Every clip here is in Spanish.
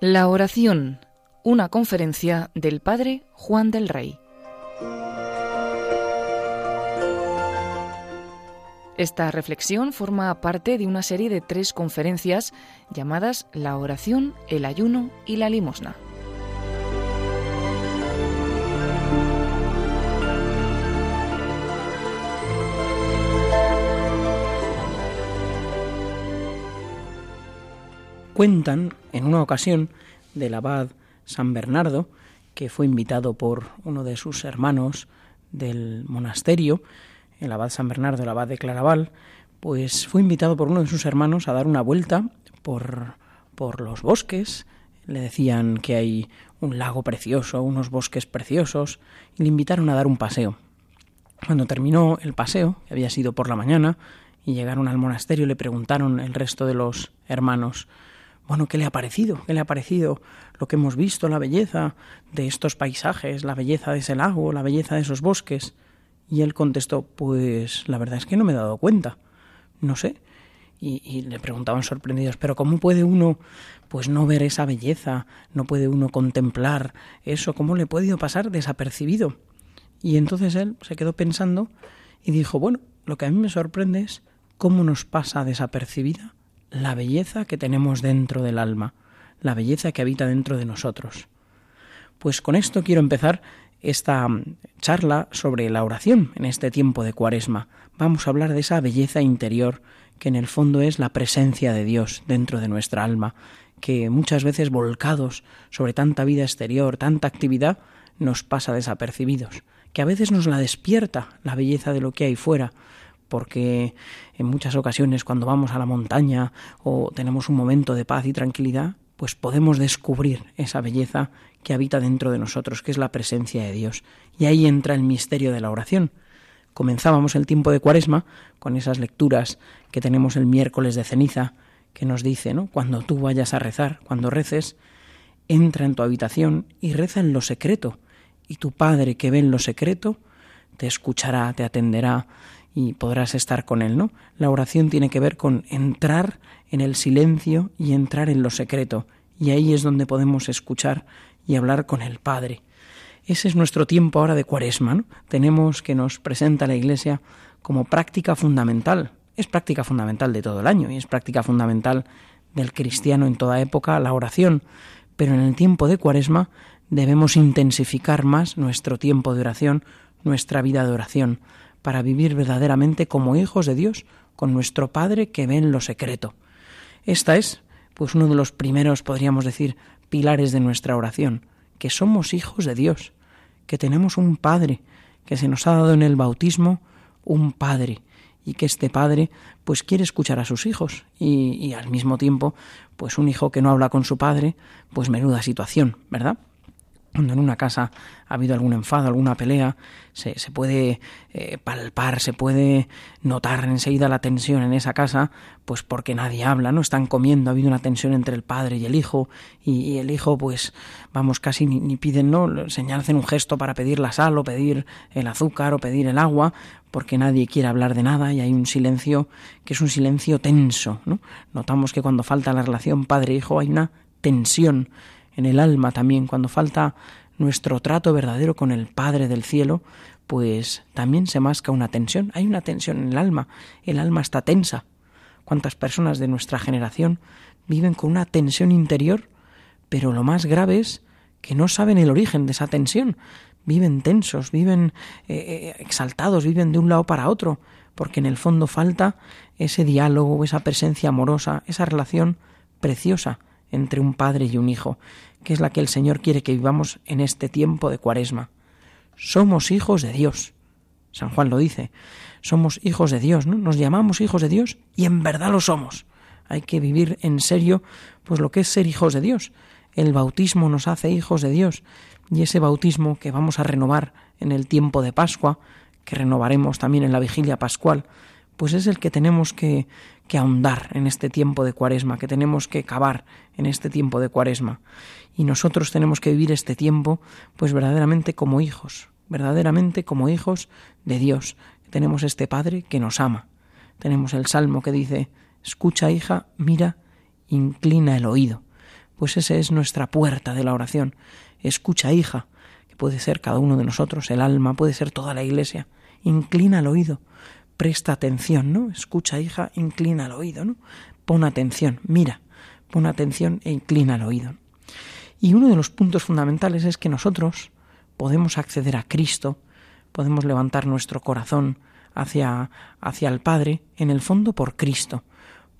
La oración, una conferencia del Padre Juan del Rey. Esta reflexión forma parte de una serie de tres conferencias llamadas La oración, el ayuno y la limosna. Cuentan en una ocasión del abad San Bernardo, que fue invitado por uno de sus hermanos del monasterio, el abad San Bernardo, el abad de Claraval, pues fue invitado por uno de sus hermanos a dar una vuelta por, por los bosques. Le decían que hay un lago precioso, unos bosques preciosos, y le invitaron a dar un paseo. Cuando terminó el paseo, que había sido por la mañana, y llegaron al monasterio, le preguntaron el resto de los hermanos bueno, ¿qué le ha parecido? ¿Qué le ha parecido lo que hemos visto, la belleza de estos paisajes, la belleza de ese lago, la belleza de esos bosques? Y él contestó, pues la verdad es que no me he dado cuenta, no sé. Y, le preguntaban sorprendidos, pero ¿cómo puede uno pues no ver esa belleza? ¿No puede uno contemplar eso? ¿Cómo le ha podido pasar desapercibido? Y entonces él se quedó pensando y dijo, bueno, lo que a mí me sorprende es cómo nos pasa desapercibida la belleza que tenemos dentro del alma, la belleza que habita dentro de nosotros. Pues con esto quiero empezar esta mm, charla sobre la oración en este tiempo de Cuaresma. Vamos a hablar de esa belleza interior que en el fondo es la presencia de Dios dentro de nuestra alma, que muchas veces volcados sobre tanta vida exterior, tanta actividad, nos pasa desapercibidos, que a veces nos la despierta la belleza de lo que hay fuera, porque en muchas ocasiones cuando vamos a la montaña o tenemos un momento de paz y tranquilidad, pues podemos descubrir esa belleza que habita dentro de nosotros, que es la presencia de Dios. Y ahí entra el misterio de la oración. Comenzábamos el tiempo de Cuaresma con esas lecturas que tenemos el miércoles de ceniza, que nos dice, ¿no? Cuando tú vayas a rezar, cuando reces, entra en tu habitación y reza en lo secreto, y tu Padre que ve en lo secreto te escuchará, te atenderá y podrás estar con Él, ¿no? La oración tiene que ver con entrar en el silencio y entrar en lo secreto, y ahí es donde podemos escuchar y hablar con el Padre. Ese es nuestro tiempo ahora de cuaresma. Tenemos que nos presenta la Iglesia como práctica fundamental. Es práctica fundamental de todo el año y es práctica fundamental del cristiano en toda época la oración, pero en el tiempo de cuaresma debemos intensificar más nuestro tiempo de oración, nuestra vida de oración, para vivir verdaderamente como hijos de Dios, con nuestro Padre que ve en lo secreto. Esta es, pues, uno de los primeros, podríamos decir, pilares de nuestra oración, que somos hijos de Dios, que tenemos un Padre, que se nos ha dado en el bautismo un Padre, y que este padre pues quiere escuchar a sus hijos y, y, al mismo tiempo pues un hijo que no habla con su padre pues menuda situación verdad cuando en una casa ha habido algún enfado, alguna pelea, se, se puede eh, palpar, se puede notar enseguida la tensión en esa casa, pues porque nadie habla, ¿no? Están comiendo, ha habido una tensión entre el padre y el hijo, y, el hijo, pues, vamos, casi ni, piden, ¿no? Señalan un gesto para pedir la sal, o pedir el azúcar, o pedir el agua, porque nadie quiere hablar de nada, y hay un silencio que es un silencio tenso, ¿no? Notamos que cuando falta la relación padre-hijo hay una tensión en el alma también, cuando falta nuestro trato verdadero con el Padre del cielo, pues también se masca una tensión. Hay una tensión en el alma, el alma está tensa. ¿Cuántas personas de nuestra generación viven con una tensión interior? Pero lo más grave es que no saben el origen de esa tensión. Viven tensos, viven eh, eh, exaltados, viven de un lado para otro, porque en el fondo falta ese diálogo, esa presencia amorosa, esa relación preciosa entre un padre y un hijo, que es la que el Señor quiere que vivamos en este tiempo de cuaresma. Somos hijos de Dios. San Juan lo dice. Somos hijos de Dios, ¿no? Nos llamamos hijos de Dios y en verdad lo somos. Hay que vivir en serio pues lo que es ser hijos de Dios. El bautismo nos hace hijos de Dios y ese bautismo que vamos a renovar en el tiempo de Pascua, que renovaremos también en la vigilia pascual, pues es el que tenemos que, que ahondar en este tiempo de cuaresma, que tenemos que cavar en este tiempo de cuaresma. Y nosotros tenemos que vivir este tiempo, pues verdaderamente como hijos, verdaderamente como hijos de Dios. Tenemos este Padre que nos ama. tenemos el salmo que dice, escucha hija, mira, inclina el oído. Pues esa es nuestra puerta de la oración. Escucha hija, que puede ser cada uno de nosotros, el alma, puede ser toda la iglesia. Inclina el oído, presta atención, ¿no? Escucha hija, inclina el oído, ¿no? Pon atención, mira, pon atención e inclina el oído. Y uno de los puntos fundamentales es que nosotros podemos acceder a Cristo, podemos levantar nuestro corazón hacia, hacia el Padre, en el fondo por Cristo,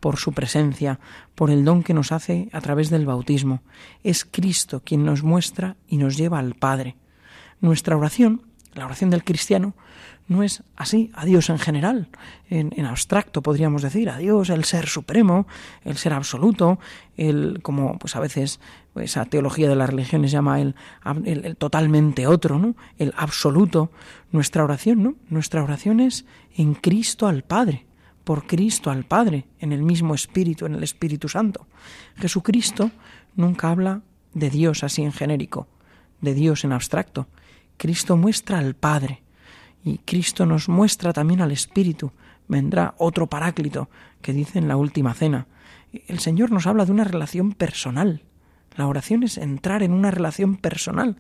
por su presencia, por el don que nos hace a través del bautismo. Es Cristo quien nos muestra y nos lleva al Padre. Nuestra oración, la oración del cristiano, no es así a Dios en general, en, abstracto podríamos decir, a Dios el ser supremo, el ser absoluto, el como pues a veces esa teología de las religiones llama el, el, totalmente otro, ¿no? El absoluto. Nuestra oración, ¿no? Nuestra oración es en Cristo al Padre, por Cristo al Padre, en el mismo Espíritu, en el Espíritu Santo. Jesucristo nunca habla de Dios así en genérico, de Dios en abstracto. Cristo muestra al Padre y Cristo nos muestra también al Espíritu. Vendrá otro paráclito que dice en la última cena. El Señor nos habla de una relación personal. La oración es entrar en una relación personal,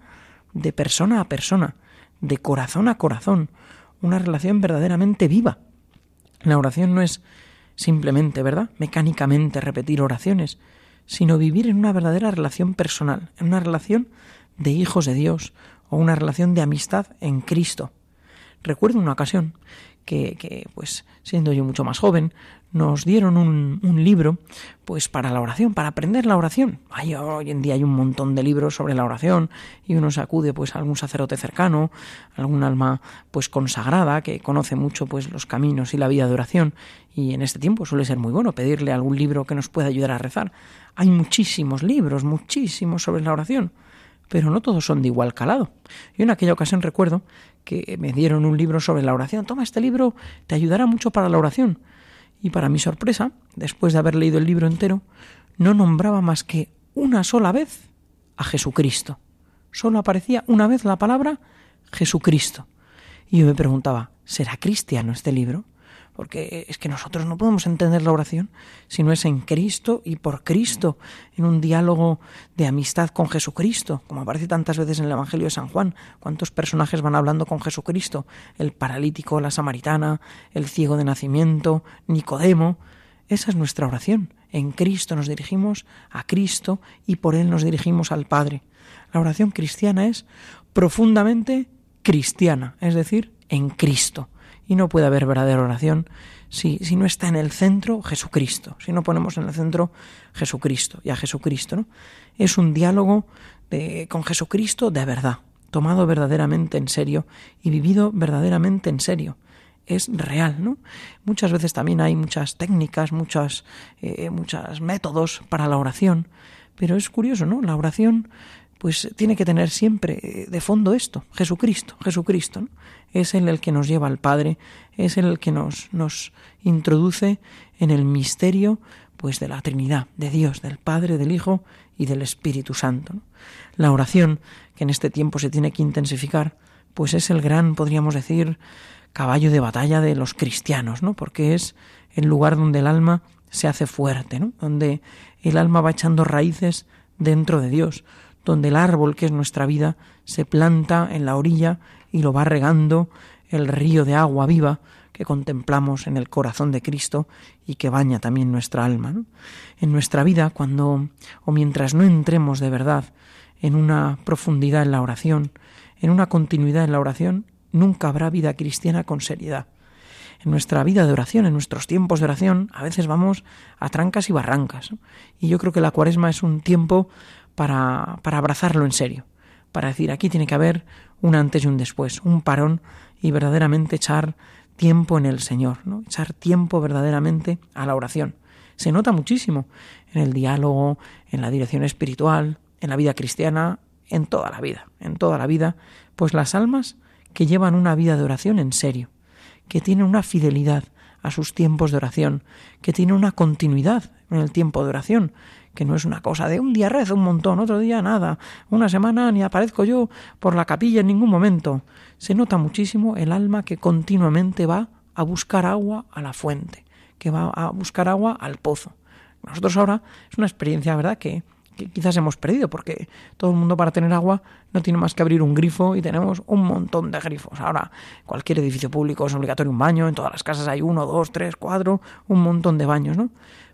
de persona a persona, de corazón a corazón, una relación verdaderamente viva. La oración no es simplemente, ¿verdad?, mecánicamente repetir oraciones, sino vivir en una verdadera relación personal, en una relación de hijos de Dios o una relación de amistad en Cristo. Recuerdo una ocasión que, que, pues siendo yo mucho más joven, nos dieron un, un, libro pues para la oración, para aprender la oración. hoy en día hay un montón de libros sobre la oración y uno se acude pues a algún sacerdote cercano, algún alma pues consagrada que conoce mucho pues los caminos y la vida de oración y en este tiempo suele ser muy bueno pedirle algún libro que nos pueda ayudar a rezar. Hay muchísimos libros, muchísimos sobre la oración pero no todos son de igual calado. Y en aquella ocasión recuerdo que me dieron un libro sobre la oración. Toma, este libro te ayudará mucho para la oración. Y para mi sorpresa, después de haber leído el libro entero, no nombraba más que una sola vez a Jesucristo. Solo aparecía una vez la palabra Jesucristo. Y yo me preguntaba, ¿será cristiano este libro? Porque es que nosotros no podemos entender la oración si no es en Cristo y por Cristo, en un diálogo de amistad con Jesucristo, como aparece tantas veces en el Evangelio de San Juan. ¿Cuántos personajes van hablando con Jesucristo? El paralítico, la samaritana, el ciego de nacimiento, Nicodemo. Esa es nuestra oración. En Cristo nos dirigimos a Cristo y por Él nos dirigimos al Padre. La oración cristiana es profundamente cristiana, es decir, en Cristo y no puede haber verdadera oración si, si no está en el centro Jesucristo, si no ponemos en el centro Jesucristo y a Jesucristo. ¿no? Es un diálogo de, con Jesucristo de verdad, tomado verdaderamente en serio y vivido verdaderamente en serio. Es real, ¿no? Muchas veces también hay muchas técnicas, muchas, eh, muchos métodos para la oración, pero es curioso, ¿no? La oración pues tiene que tener siempre eh, de fondo esto, Jesucristo, Jesucristo. Es Él el que nos lleva al Padre, es el que nos, nos introduce en el misterio pues de la Trinidad, de Dios, del Padre, del Hijo y del Espíritu Santo. La oración, que en este tiempo se tiene que intensificar, pues es el gran, podríamos decir, caballo de batalla de los cristianos, ¿no? Porque es el lugar donde el alma se hace fuerte, ¿no? Donde el alma va echando raíces dentro de Dios, donde el árbol que es nuestra vida se planta en la orilla y lo va regando el río de agua viva que contemplamos en el corazón de Cristo y que baña también nuestra alma. En nuestra vida, cuando o mientras no entremos de verdad en una profundidad en la oración, en una continuidad en la oración, nunca habrá vida cristiana con seriedad. En nuestra vida de oración, en nuestros tiempos de oración, a veces vamos a trancas y barrancas. Y yo creo que la cuaresma es un tiempo para, para abrazarlo en serio, para decir aquí tiene que haber un antes y un después, un parón y verdaderamente echar tiempo en el Señor, ¿no? echar tiempo verdaderamente a la oración. Se nota muchísimo en el diálogo, en la dirección espiritual, en la vida cristiana, en toda la vida, en toda la vida, pues las almas que llevan una vida de oración en serio, que tienen una fidelidad a sus tiempos de oración, que tienen una continuidad en el tiempo de oración, que no es una cosa de un día rezo un montón, otro día nada, una semana ni aparezco yo por la capilla en ningún momento. Se nota muchísimo el alma que continuamente va a buscar agua a la fuente, que va a buscar agua al pozo. Nosotros ahora es una experiencia, ¿verdad?, que, que quizás hemos perdido, porque todo el mundo para tener agua no tiene más que abrir un grifo y tenemos un montón de grifos. Ahora, cualquier edificio público es obligatorio un baño, en todas las casas hay uno, dos, tres, cuatro, un montón de baños, ¿no?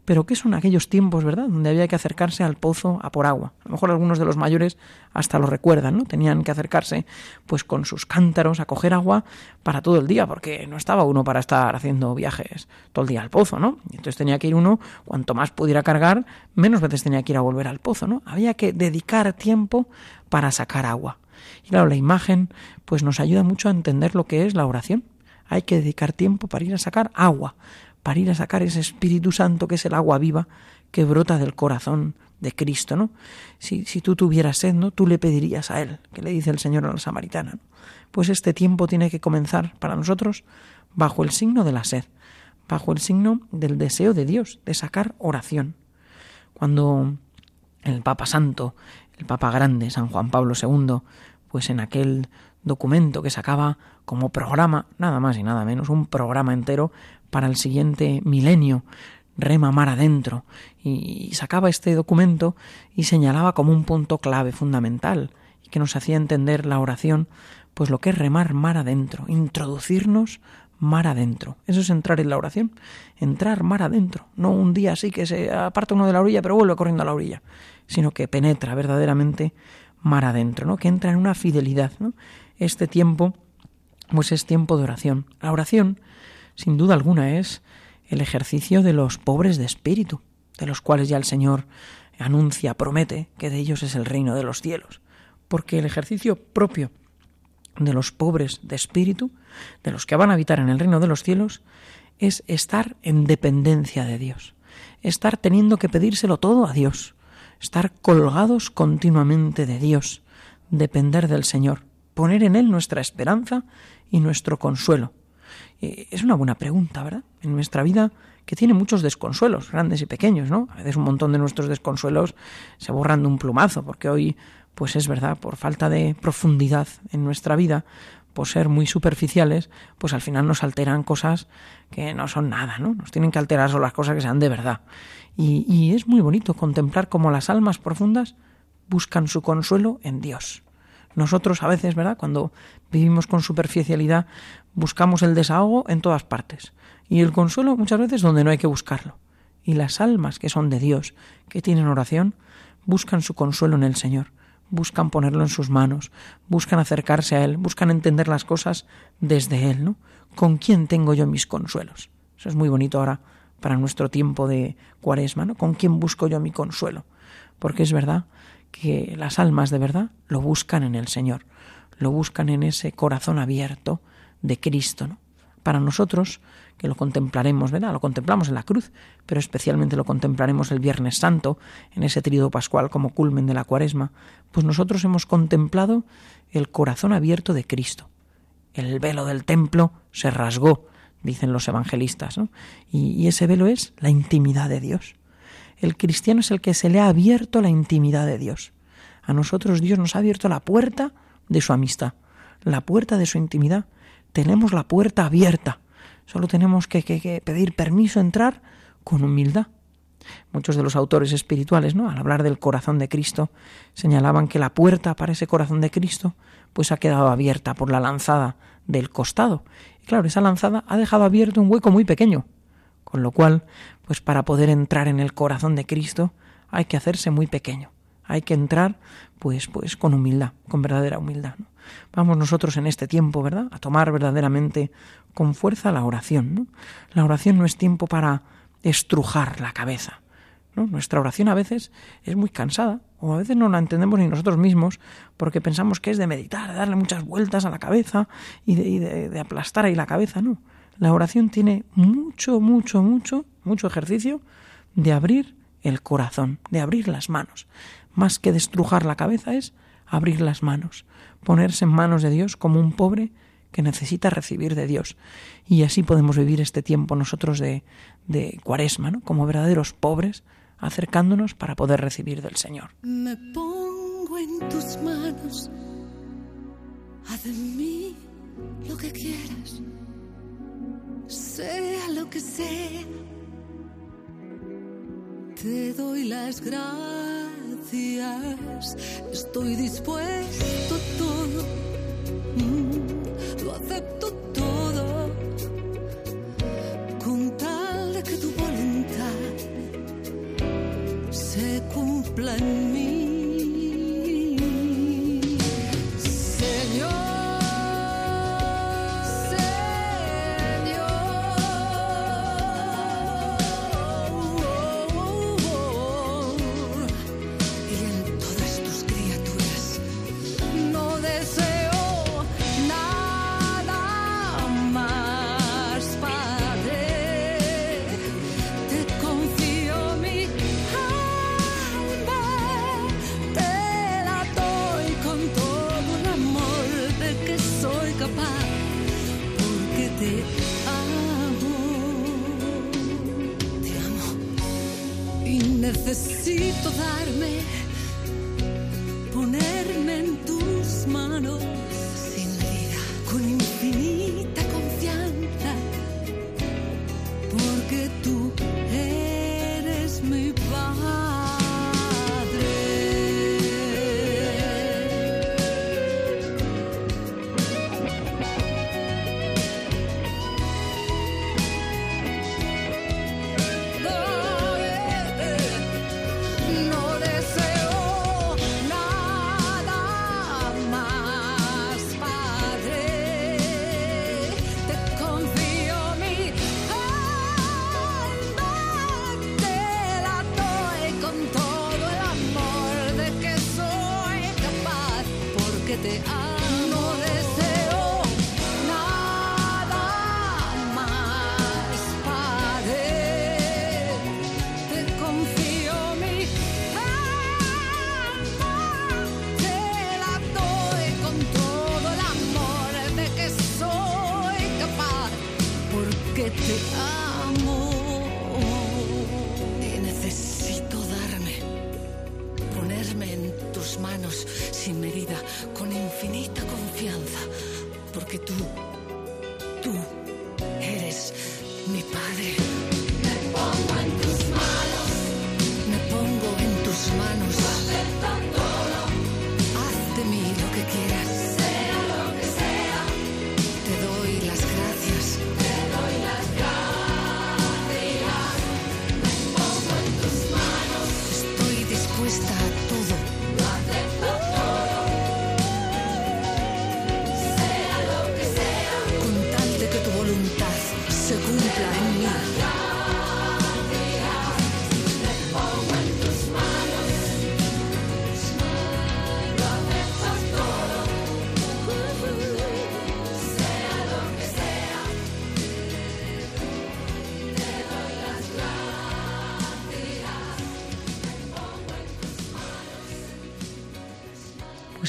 Pero ¿qué son aquellos tiempos, verdad?, donde había que acercarse al pozo a por agua. A lo mejor algunos de los mayores hasta lo recuerdan, ¿no? Tenían que acercarse pues con sus cántaros a coger agua para todo el día, porque no estaba uno para estar haciendo viajes todo el día al pozo, ¿no? Entonces tenía que ir uno, cuanto más pudiera cargar, menos veces tenía que ir a volver al pozo, ¿no? Había que dedicar tiempo para sacar agua. Y claro, la imagen pues nos ayuda mucho a entender lo que es la oración. Hay que dedicar tiempo para ir a sacar agua, para ir a sacar ese Espíritu Santo que es el agua viva que brota del corazón de Cristo, ¿no? Si, si tú tuvieras sed, ¿no? Tú le pedirías a Él, que le dice el Señor a la samaritana. Pues este tiempo tiene que comenzar para nosotros bajo el signo de la sed, bajo el signo del deseo de Dios, de sacar oración. Cuando el Papa Santo, el Papa Grande, San Juan Pablo II, pues en aquel documento que sacaba como programa, nada más y nada menos, un programa entero para el siguiente milenio, rema mar adentro, y sacaba este documento y señalaba como un punto clave fundamental que nos hacía entender la oración, pues lo que es remar mar adentro, introducirnos mar adentro. Eso es entrar en la oración, entrar mar adentro, no un día así que se aparta uno de la orilla pero vuelve corriendo a la orilla, sino que penetra verdaderamente mar adentro, ¿no? Que entra en una fidelidad, ¿no? Este tiempo pues es tiempo de oración. La oración sin duda alguna es el ejercicio de los pobres de espíritu, de los cuales ya el Señor anuncia, promete que de ellos es el reino de los cielos, porque el ejercicio propio de los pobres de espíritu, de los que van a habitar en el reino de los cielos, es estar en dependencia de Dios, estar teniendo que pedírselo todo a Dios, estar colgados continuamente de Dios, depender del Señor, poner en Él nuestra esperanza y nuestro consuelo, es una buena pregunta, ¿verdad? En nuestra vida que tiene muchos desconsuelos, grandes y pequeños, ¿no? A veces un montón de nuestros desconsuelos se borran de un plumazo, porque hoy, pues es verdad, por falta de profundidad en nuestra vida, por ser muy superficiales, pues al final nos alteran cosas que no son nada, ¿no? Nos tienen que alterar solo las cosas que sean de verdad. Y es muy bonito contemplar cómo las almas profundas buscan su consuelo en Dios. Nosotros a veces, ¿verdad? Cuando vivimos con superficialidad, buscamos el desahogo en todas partes y el consuelo muchas veces donde no hay que buscarlo. Y las almas que son de Dios, que tienen oración, buscan su consuelo en el Señor, buscan ponerlo en sus manos, buscan acercarse a Él, buscan entender las cosas desde Él, ¿no? ¿Con quién tengo yo mis consuelos? Eso es muy bonito ahora para nuestro tiempo de cuaresma, ¿no? ¿Con quién busco yo mi consuelo? Porque es verdad que las almas de verdad lo buscan en el Señor, lo buscan en ese corazón abierto de Cristo, ¿no? Para nosotros, que lo contemplaremos, ¿verdad? Lo contemplamos en la cruz, pero especialmente lo contemplaremos el Viernes Santo, en ese tríodo pascual como culmen de la cuaresma, pues nosotros hemos contemplado el corazón abierto de Cristo. El velo del templo se rasgó, dicen los evangelistas, ¿no? Y, y ese velo es la intimidad de Dios. El cristiano es el que se le ha abierto la intimidad de Dios. A nosotros Dios nos ha abierto la puerta de su amistad, la puerta de su intimidad. Tenemos la puerta abierta. Solo tenemos que, pedir permiso a entrar con humildad. Muchos de los autores espirituales, ¿no? al hablar del corazón de Cristo, señalaban que la puerta para ese corazón de Cristo pues ha quedado abierta por la lanzada del costado. Y claro, esa lanzada ha dejado abierto un hueco muy pequeño, con lo cual, pues para poder entrar en el corazón de Cristo hay que hacerse muy pequeño. Hay que entrar pues pues con humildad, con verdadera humildad. Vamos nosotros en este tiempo, ¿verdad? A tomar verdaderamente con fuerza la oración. La oración no es tiempo para estrujar la cabeza. Nuestra oración a veces es muy cansada, o a veces no la entendemos ni nosotros mismos, porque pensamos que es de meditar, de darle muchas vueltas a la cabeza y de, de aplastar ahí la cabeza. No, la oración tiene mucho, mucho, mucho, mucho ejercicio de abrir el corazón, de abrir las manos. Más que destrujar la cabeza es abrir las manos, ponerse en manos de Dios como un pobre que necesita recibir de Dios. Y así podemos vivir este tiempo nosotros de, de cuaresma, ¿no? como verdaderos pobres, acercándonos para poder recibir del Señor. Me pongo en tus manos, haz de mí lo que quieras sea lo que sea. Te doy las gracias, estoy dispuesto todo, mm, lo acepto todo, con tal de que tu voluntad se cumpla en mí. Necesito darme,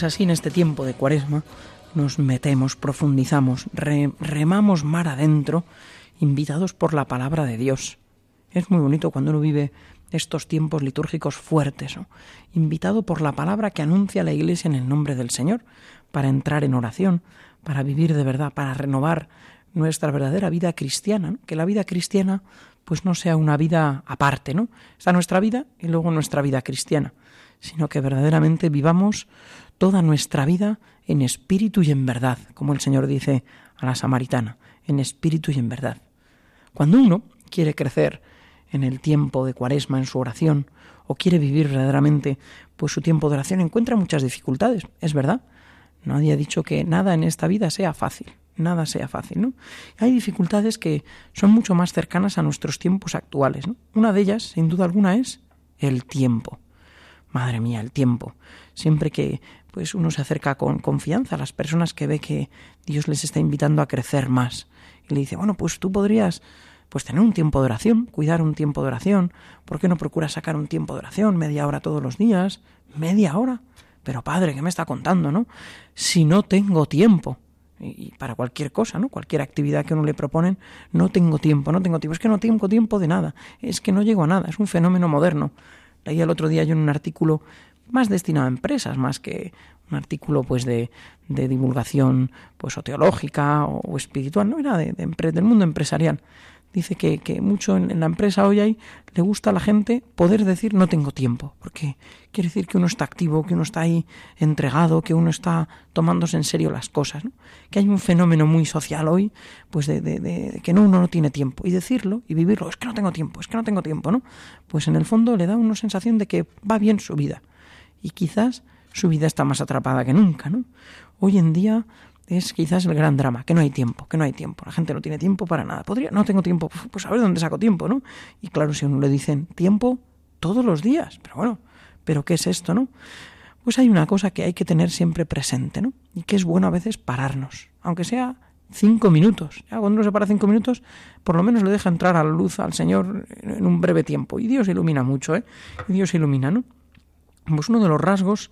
Así en este tiempo de cuaresma nos metemos, profundizamos, remamos mar adentro, invitados por la palabra de Dios. Es muy bonito cuando uno vive estos tiempos litúrgicos fuertes, invitado por la palabra que anuncia la Iglesia en el nombre del Señor, para entrar en oración, para vivir de verdad, para renovar nuestra verdadera vida cristiana, que la vida cristiana pues no sea una vida aparte, ¿no? Está nuestra vida y luego nuestra vida cristiana, sino que verdaderamente vivamos toda nuestra vida en espíritu y en verdad, como el Señor dice a la samaritana, en espíritu y en verdad. Cuando uno quiere crecer en el tiempo de cuaresma, en su oración, o quiere vivir verdaderamente pues su tiempo de oración, encuentra muchas dificultades, es verdad. Nadie ha dicho que nada en esta vida sea fácil, nada sea fácil, ¿no? Hay dificultades que son mucho más cercanas a nuestros tiempos actuales, Una de ellas, sin duda alguna, es el tiempo. Madre mía, el tiempo. Siempre que pues uno se acerca con confianza a las personas que ve que Dios les está invitando a crecer más. Y le dice, bueno, pues tú podrías pues tener un tiempo de oración, cuidar un tiempo de oración. ¿Por qué no procuras sacar un tiempo de oración, media hora todos los días? ¿Media hora? Pero padre, ¿qué me está contando, no? Si no tengo tiempo. Y para cualquier cosa, ¿no? Cualquier actividad que uno le proponen, no tengo tiempo, no tengo tiempo. Es que no tengo tiempo de nada. Es que no llego a nada. Es un fenómeno moderno. Leí el otro día yo en un artículo más destinado a empresas, más que un artículo pues de, de divulgación pues o teológica o, espiritual, no era de, del mundo empresarial. Dice que, que mucho en, en, la empresa hoy hay, le gusta a la gente poder decir no tengo tiempo, porque quiere decir que uno está activo, que uno está ahí entregado, que uno está tomándose en serio las cosas, ¿no? que hay un fenómeno muy social hoy, pues de, de, de, que no, uno no tiene tiempo, y decirlo y vivirlo, es que no tengo tiempo, es que no tengo tiempo, ¿no? Pues en el fondo le da una sensación de que va bien su vida, y quizás su vida está más atrapada que nunca, ¿no? Hoy en día es quizás el gran drama, que no hay tiempo, que no hay tiempo. La gente no tiene tiempo para nada. Podría, no tengo tiempo, pues a ver dónde saco tiempo, ¿no? Y claro, si uno le dicen tiempo todos los días, pero bueno, ¿pero qué es esto, no? Pues hay una cosa que hay que tener siempre presente, ¿no? Y que es bueno a veces pararnos, aunque sea cinco minutos. Ya cuando uno se para cinco minutos, por lo menos le deja entrar a la luz al Señor en un breve tiempo. Y Dios ilumina mucho, ¿eh? Y Dios ilumina, ¿no? Pues uno de los rasgos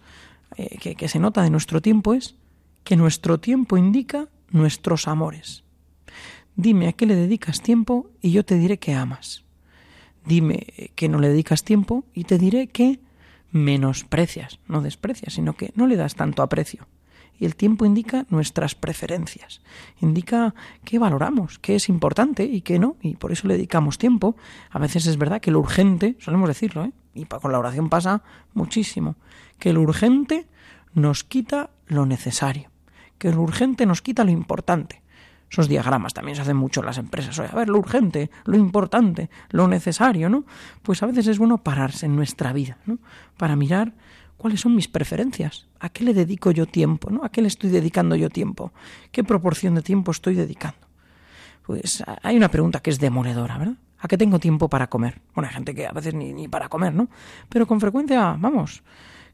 eh, que, se nota de nuestro tiempo es que nuestro tiempo indica nuestros amores. Dime a qué le dedicas tiempo y yo te diré que amas. Dime que no le dedicas tiempo y te diré que menosprecias, no desprecias, sino que no le das tanto aprecio. Y el tiempo indica nuestras preferencias, indica qué valoramos, qué es importante y qué no, y por eso le dedicamos tiempo. A veces es verdad que lo urgente, solemos decirlo, ¿eh? Y con la oración pasa muchísimo, que lo urgente nos quita lo necesario, que lo urgente nos quita lo importante. Esos diagramas también se hacen mucho en las empresas. Oye, a ver, lo urgente, lo importante, lo necesario, ¿no? Pues a veces es bueno pararse en nuestra vida, ¿no? Para mirar cuáles son mis preferencias, a qué le dedico yo tiempo, ¿no? A qué le estoy dedicando yo tiempo, qué proporción de tiempo estoy dedicando. Pues hay una pregunta que es demoledora, ¿verdad? ¿A qué tengo tiempo para comer? Bueno, hay gente que a veces ni, ni para comer, ¿no? Pero con frecuencia, vamos,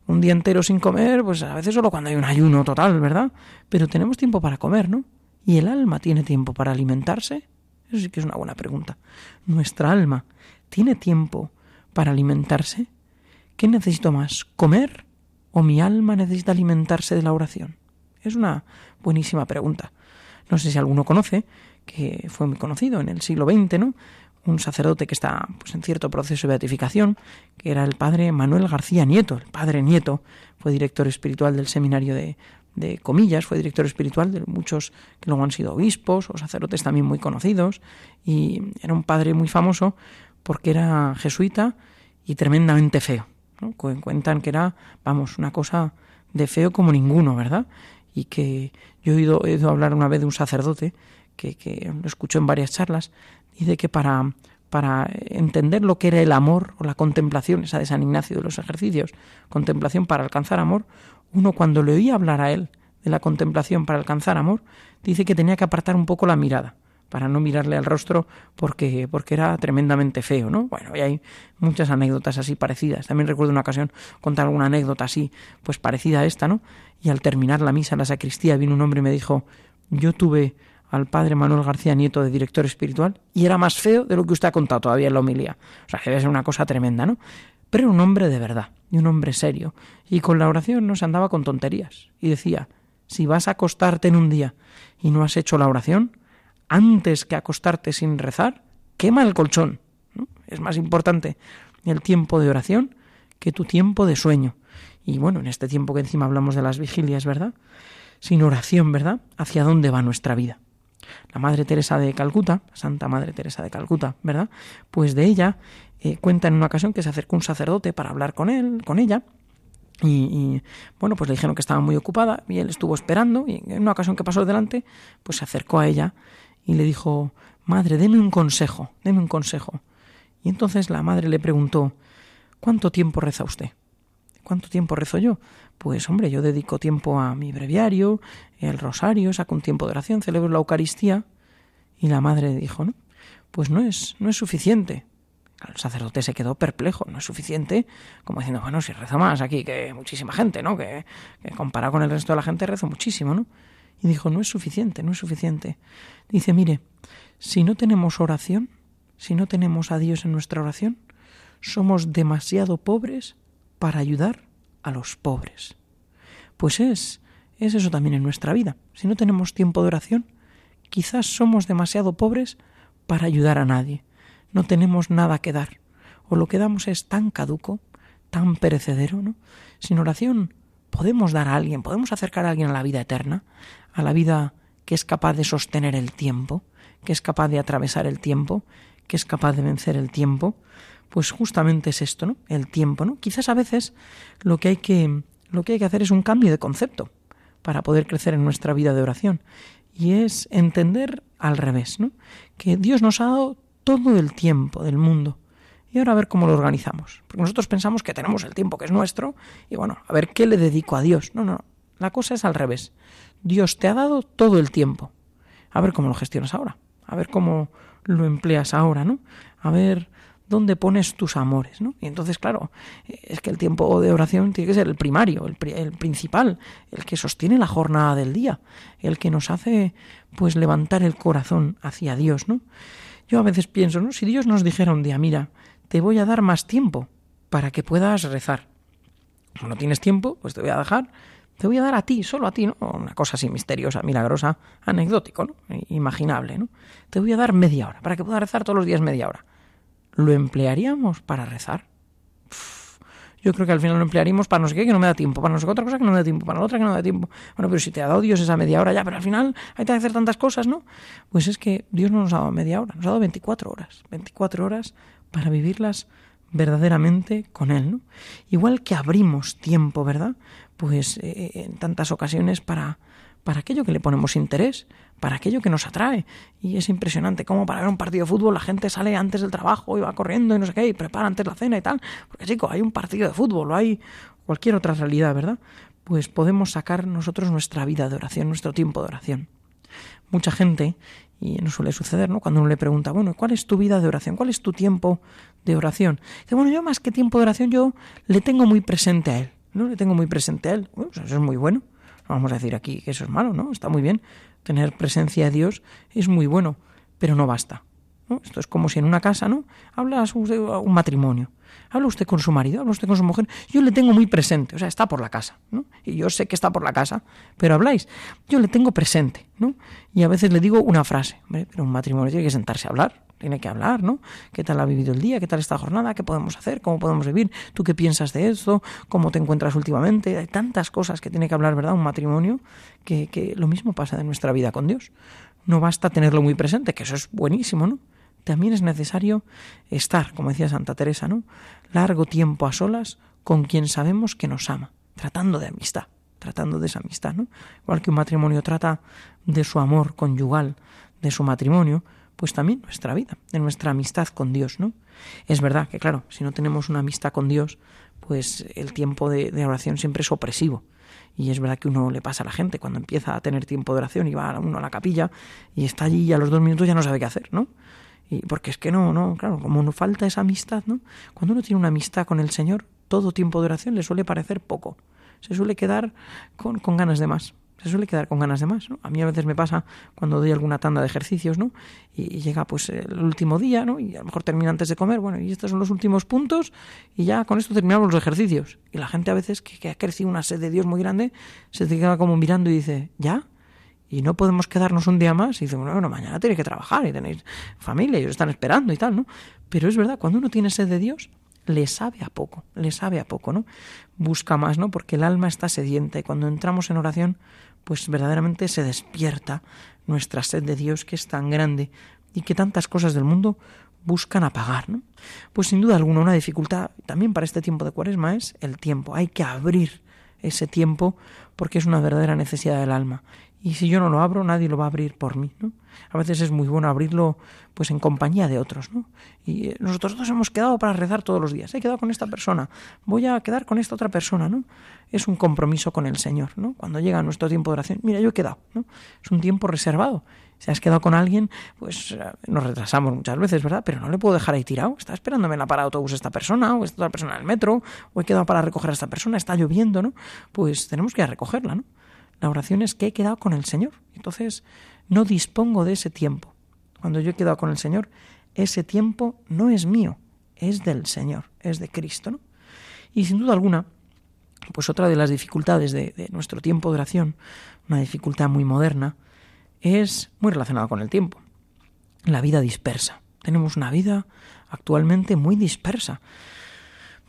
un día entero sin comer, pues a veces solo cuando hay un ayuno total, ¿verdad? Pero tenemos tiempo para comer, ¿no? ¿Y el alma tiene tiempo para alimentarse? Eso sí que es una buena pregunta. ¿Nuestra alma tiene tiempo para alimentarse? ¿Qué necesito más? ¿Comer o mi alma necesita alimentarse de la oración? Es una buenísima pregunta. No sé si alguno conoce, que fue muy conocido en el siglo XX, ¿no? Un sacerdote que está pues, en cierto proceso de beatificación, que era el padre Manuel García Nieto. El padre Nieto fue director espiritual del seminario de, de comillas, fue director espiritual de muchos que luego han sido obispos o sacerdotes también muy conocidos, y era un padre muy famoso porque era jesuita y tremendamente feo. Cuentan que era, vamos, una cosa de feo como ninguno, ¿verdad? Y que yo he oído, he hablar una vez de un sacerdote que, que lo escuchó en varias charlas, dice que para, para entender lo que era el amor o la contemplación, esa de San Ignacio de los ejercicios, contemplación para alcanzar amor, uno cuando le oía hablar a él de la contemplación para alcanzar amor, dice que tenía que apartar un poco la mirada para no mirarle al rostro porque, porque era tremendamente feo, ¿no? Bueno, y hay muchas anécdotas así parecidas. También recuerdo una ocasión contar alguna anécdota así, pues parecida a esta, ¿no? Y al terminar la misa en la sacristía vino un hombre y me dijo, yo tuve al padre Manuel García Nieto de director espiritual y era más feo de lo que usted ha contado todavía en la homilía. O sea, que debe ser una cosa tremenda, ¿no? Pero era un hombre de verdad y un hombre serio. Y con la oración no se andaba con tonterías. Y decía, si vas a acostarte en un día y no has hecho la oración, antes que acostarte sin rezar, quema el colchón. Es más importante el tiempo de oración que tu tiempo de sueño. Y bueno, en este tiempo que encima hablamos de las vigilias, ¿verdad? Sin oración, ¿verdad? ¿Hacia dónde va nuestra vida? La Madre Teresa de Calcuta, Santa Madre Teresa de Calcuta, ¿verdad? Pues de ella eh, cuenta en una ocasión que se acercó un sacerdote para hablar con él, con ella, y, y, bueno, pues le dijeron que estaba muy ocupada y él estuvo esperando y en una ocasión que pasó delante, pues se acercó a ella y le dijo, Madre, deme un consejo, deme un consejo. Y entonces la madre le preguntó, ¿cuánto tiempo reza usted? ¿Cuánto tiempo rezo yo? Pues hombre, yo dedico tiempo a mi breviario, el rosario, saco un tiempo de oración, celebro la Eucaristía. Y la madre dijo, no, pues no es, no es suficiente. El sacerdote se quedó perplejo, no es suficiente, como diciendo, bueno, si rezo más aquí que muchísima gente, ¿no? Que, que comparado con el resto de la gente rezo muchísimo, ¿no? Y dijo, no es suficiente, no es suficiente. Dice, mire, si no tenemos oración, si no tenemos a Dios en nuestra oración, somos demasiado pobres para ayudar a los pobres. Pues es, es eso también en nuestra vida. Si no tenemos tiempo de oración, quizás somos demasiado pobres para ayudar a nadie. No tenemos nada que dar. O lo que damos es tan caduco, tan perecedero, ¿no? Sin oración podemos dar a alguien, podemos acercar a alguien a la vida eterna, a la vida que es capaz de sostener el tiempo, que es capaz de atravesar el tiempo, que es capaz de vencer el tiempo, pues justamente es esto, ¿no? El tiempo, ¿no? Quizás a veces lo que hay que lo que hay que hacer es un cambio de concepto para poder crecer en nuestra vida de oración y es entender al revés, ¿no? Que Dios nos ha dado todo el tiempo del mundo y ahora a ver cómo lo organizamos. Porque nosotros pensamos que tenemos el tiempo que es nuestro y bueno, a ver qué le dedico a Dios. No, no, la cosa es al revés. Dios te ha dado todo el tiempo. A ver cómo lo gestionas ahora. A ver cómo lo empleas ahora, ¿no? A ver dónde pones tus amores, ¿no? Y entonces, claro, es que el tiempo de oración tiene que ser el primario, el, el, principal, el que sostiene la jornada del día, el que nos hace, pues, levantar el corazón hacia Dios, ¿no? Yo a veces pienso, ¿no? Si Dios nos dijera un día, mira, te voy a dar más tiempo para que puedas rezar. Como no tienes tiempo, pues te voy a dejar, te voy a dar a ti, solo a ti, ¿no? Una cosa así misteriosa, milagrosa, anecdótico, ¿no? Imaginable, ¿no? Te voy a dar media hora para que puedas rezar todos los días media hora. ¿Lo emplearíamos para rezar? yo creo que al final lo emplearíamos para no sé qué que no me da tiempo, para no sé qué otra cosa que no me da tiempo, para la otra que no me da tiempo. Bueno, pero si te ha dado Dios esa media hora ya, pero al final hay que hacer tantas cosas, ¿no? Pues es que Dios no nos ha dado media hora, nos ha dado 24 horas, 24 horas para vivirlas verdaderamente con Él, ¿no? Igual que abrimos tiempo, ¿verdad? Pues eh, en tantas ocasiones para, para aquello que le ponemos interés, para aquello que nos atrae. Y es impresionante cómo para ver un partido de fútbol la gente sale antes del trabajo y va corriendo y no sé qué, y prepara antes la cena y tal. Porque chicos, hay un partido de fútbol o hay cualquier otra realidad, ¿verdad? Pues podemos sacar nosotros nuestra vida de oración, nuestro tiempo de oración. Mucha gente, y nos suele suceder, ¿no? Cuando uno le pregunta, bueno, ¿cuál es tu vida de oración? ¿Cuál es tu tiempo de oración? Dice, bueno, yo más que tiempo de oración, yo le tengo muy presente a él, ¿no? Le tengo muy presente a él. Pues eso es muy bueno. Vamos a decir aquí que eso es malo, ¿no? Está muy bien. Tener presencia de Dios es muy bueno, pero no basta. ¿no? Esto es como si en una casa, ¿no? Habla un matrimonio. Habla usted con su marido, habla usted con su mujer. Yo le tengo muy presente, o sea, está por la casa, ¿no? Y yo sé que está por la casa, pero habláis. Yo le tengo presente, ¿no? Y a veces le digo una frase, pero un matrimonio tiene que sentarse a hablar, tiene que hablar, ¿no? ¿Qué tal ha vivido el día? ¿Qué tal esta jornada? ¿Qué podemos hacer? ¿Cómo podemos vivir? ¿Tú qué piensas de esto? ¿Cómo te encuentras últimamente? Hay tantas cosas que tiene que hablar, ¿verdad? Un matrimonio que, que lo mismo pasa de nuestra vida con Dios. No basta tenerlo muy presente, que eso es buenísimo, ¿no? También es necesario estar, como decía Santa Teresa, ¿no? Largo tiempo a solas con quien sabemos que nos ama, tratando de amistad, tratando de esa amistad, ¿no? Igual que un matrimonio trata de su amor conyugal, de su matrimonio, pues también nuestra vida, de nuestra amistad con Dios, ¿no? Es verdad que, claro, si no tenemos una amistad con Dios, pues el tiempo de, oración siempre es opresivo. Y es verdad que uno le pasa a la gente cuando empieza a tener tiempo de oración y va uno a la capilla y está allí y a los dos minutos ya no sabe qué hacer, ¿no? Y porque es que no, no, claro, como no falta esa amistad, ¿no? Cuando uno tiene una amistad con el Señor, todo tiempo de oración le suele parecer poco. Se suele quedar con, con ganas de más. Se suele quedar con ganas de más, ¿no? A mí a veces me pasa cuando doy alguna tanda de ejercicios, ¿no? Y, llega pues el último día, ¿no? Y a lo mejor termina antes de comer, bueno, y estos son los últimos puntos y ya con esto terminamos los ejercicios. Y la gente a veces que, que ha crecido una sed de Dios muy grande, se queda como mirando y dice, ¿ya? Y no podemos quedarnos un día más y decimos, bueno, mañana tenéis que trabajar y tenéis familia y os están esperando y tal, ¿no? Pero es verdad, cuando uno tiene sed de Dios, le sabe a poco, le sabe a poco, ¿no? Busca más, ¿no? Porque el alma está sedienta y cuando entramos en oración, pues verdaderamente se despierta nuestra sed de Dios que es tan grande y que tantas cosas del mundo buscan apagar, ¿no? Pues sin duda alguna una dificultad también para este tiempo de Cuaresma es el tiempo. Hay que abrir ese tiempo porque es una verdadera necesidad del alma y si yo no lo abro nadie lo va a abrir por mí ¿no? a veces es muy bueno abrirlo pues en compañía de otros ¿no? y eh, nosotros dos hemos quedado para rezar todos los días he quedado con esta persona voy a quedar con esta otra persona ¿no? es un compromiso con el Señor ¿no? cuando llega nuestro tiempo de oración mira yo he quedado ¿no? es un tiempo reservado si has quedado con alguien pues eh, nos retrasamos muchas veces verdad pero no le puedo dejar ahí tirado está esperándome en la parada de autobús esta persona o esta otra persona en el metro o he quedado para recoger a esta persona está lloviendo ¿no? pues tenemos que ir a recogerla ¿no? La oración es que he quedado con el Señor. Entonces, no dispongo de ese tiempo. Cuando yo he quedado con el Señor, ese tiempo no es mío, es del Señor, es de Cristo. ¿no? Y sin duda alguna, pues otra de las dificultades de, de nuestro tiempo de oración, una dificultad muy moderna, es muy relacionada con el tiempo. La vida dispersa. Tenemos una vida actualmente muy dispersa.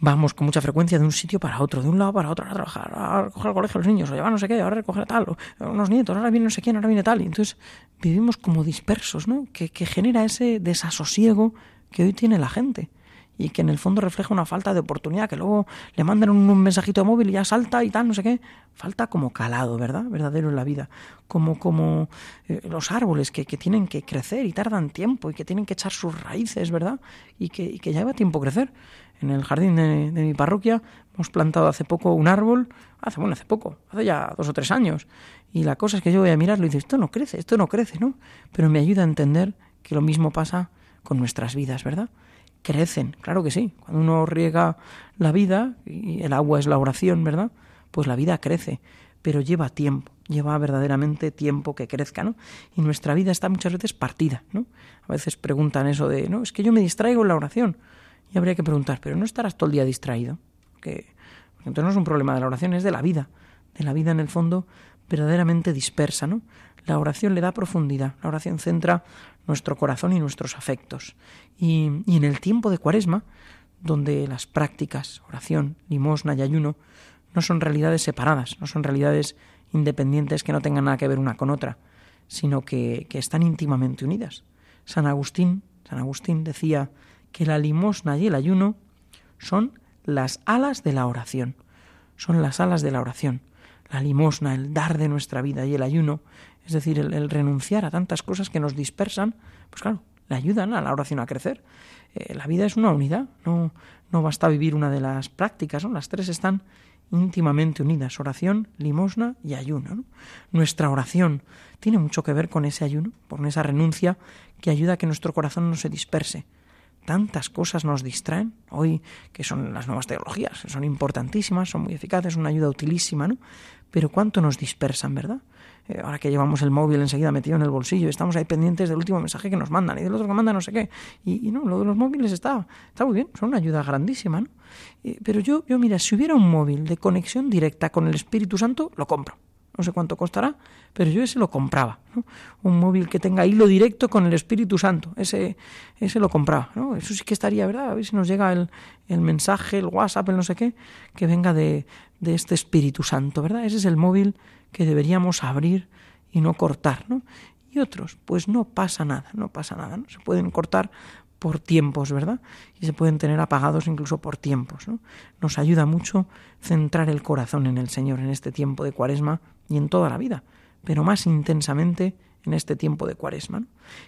Vamos con mucha frecuencia de un sitio para otro, de un lado para otro, a trabajar, a recoger al colegio a los niños, o llevar no sé qué, ahora recoger tal, o unos nietos, ahora viene no sé quién, ahora viene tal. Y entonces vivimos como dispersos, ¿no? Que, que genera ese desasosiego que hoy tiene la gente y que en el fondo refleja una falta de oportunidad, que luego le mandan un, mensajito de móvil y ya salta y tal, no sé qué. Falta como calado, ¿verdad? Verdadero en la vida. Como, como eh, los árboles que, que, tienen que crecer y tardan tiempo y que tienen que echar sus raíces, ¿verdad? Y que, y que lleva tiempo crecer. En el jardín de, mi parroquia hemos plantado hace poco un árbol, hace, bueno, hace poco, hace ya dos o tres años. Y la cosa es que yo voy a mirarlo y digo, esto no crece, esto no crece, ¿no? Pero me ayuda a entender que lo mismo pasa con nuestras vidas, ¿verdad? crecen, claro que sí. Cuando uno riega la vida, y el agua es la oración, ¿verdad? Pues la vida crece, pero lleva tiempo, lleva verdaderamente tiempo que crezca, ¿no? Y nuestra vida está muchas veces partida, ¿no? A veces preguntan eso de, no, es que yo me distraigo en la oración. Y habría que preguntar, pero no estarás todo el día distraído. Que entonces no es un problema de la oración, es de la vida, de la vida en el fondo verdaderamente dispersa, ¿no? La oración le da profundidad, la oración centra nuestro corazón y nuestros afectos. Y, en el tiempo de Cuaresma, donde las prácticas, oración, limosna y ayuno, no son realidades separadas, no son realidades independientes que no tengan nada que ver una con otra, sino que, que están íntimamente unidas. San Agustín, San Agustín decía que la limosna y el ayuno son las alas de la oración, son las alas de la oración. La limosna, el dar de nuestra vida y el ayuno es decir, el, renunciar a tantas cosas que nos dispersan, pues claro, le ayudan a la oración a crecer. Eh, la vida es una unidad, no, no basta vivir una de las prácticas, ¿no? las tres están íntimamente unidas, oración, limosna y ayuno. Nuestra oración tiene mucho que ver con ese ayuno, con esa renuncia que ayuda a que nuestro corazón no se disperse. Tantas cosas nos distraen hoy, que son las nuevas tecnologías, son importantísimas, son muy eficaces, una ayuda utilísima, ¿no? Pero cuánto nos dispersan, ¿verdad? Eh, ahora que llevamos el móvil enseguida metido en el bolsillo, estamos ahí pendientes del último mensaje que nos mandan y del otro que mandan no sé qué. Y, no, lo de los móviles está, está muy bien, son una ayuda grandísima, ¿no? pero yo, yo, mira, si hubiera un móvil de conexión directa con el Espíritu Santo, lo compro. No sé cuánto costará, pero yo ese lo compraba. ¿no? Un móvil que tenga hilo directo con el Espíritu Santo, ese, ese lo compraba. ¿no? Eso sí que estaría, ¿verdad? A ver si nos llega el, el mensaje, el WhatsApp, el no sé qué, que venga de, de este Espíritu Santo, ¿verdad? Ese es el móvil que deberíamos abrir y no cortar, ¿no? Y otros, pues no pasa nada, no pasa nada, ¿no? Se pueden cortar por tiempos, ¿verdad? Y se pueden tener apagados incluso por tiempos, ¿no? Nos ayuda mucho centrar el corazón en el Señor en este tiempo de Cuaresma y en toda la vida, pero más intensamente en este tiempo de Cuaresma.